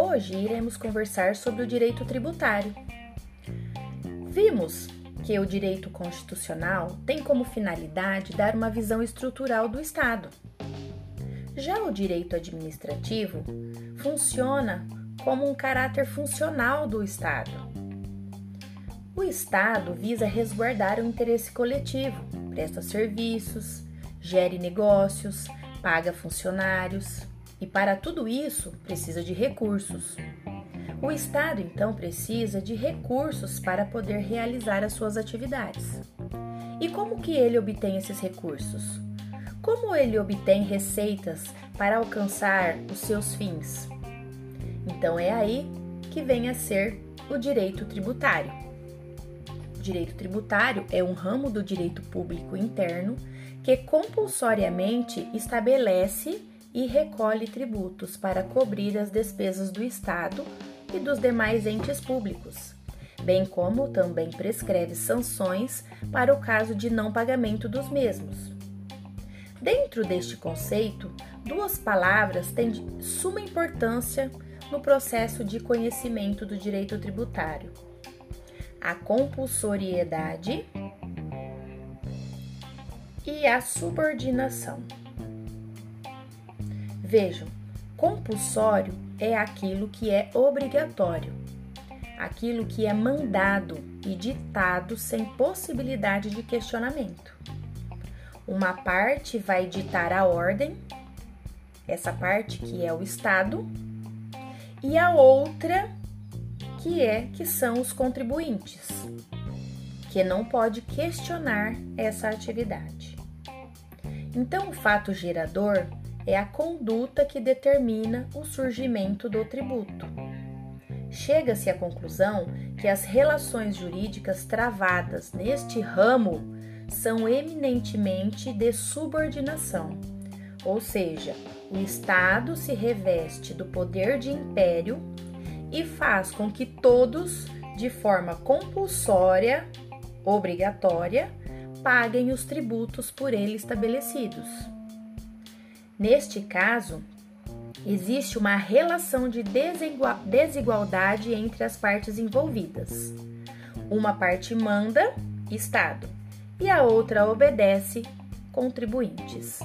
hoje iremos conversar sobre o direito tributário. Vimos que o direito constitucional tem como finalidade dar uma visão estrutural do Estado. Já o direito administrativo funciona como um caráter funcional do Estado. O Estado visa resguardar o interesse coletivo, presta serviços, gere negócios, paga funcionários e, para tudo isso, precisa de recursos. O Estado, então, precisa de recursos para poder realizar as suas atividades. E como que ele obtém esses recursos? Como ele obtém receitas para alcançar os seus fins? Então é aí que vem a ser o direito tributário. O direito tributário é um ramo do direito público interno que compulsoriamente estabelece e recolhe tributos para cobrir as despesas do Estado e dos demais entes públicos, bem como também prescreve sanções para o caso de não pagamento dos mesmos. Dentro deste conceito, duas palavras têm de suma importância no processo de conhecimento do direito tributário: a compulsoriedade e a subordinação. Vejam, compulsório é aquilo que é obrigatório, aquilo que é mandado e ditado sem possibilidade de questionamento. Uma parte vai ditar a ordem, essa parte que é o Estado, e a outra que é que são os contribuintes, que não pode questionar essa atividade. Então, o fato gerador é a conduta que determina o surgimento do tributo. Chega-se à conclusão que as relações jurídicas travadas neste ramo são eminentemente de subordinação, ou seja, o Estado se reveste do poder de império e faz com que todos, de forma compulsória, obrigatória, paguem os tributos por ele estabelecidos. Neste caso, existe uma relação de desigualdade entre as partes envolvidas. Uma parte manda, Estado, e a outra obedece, contribuintes.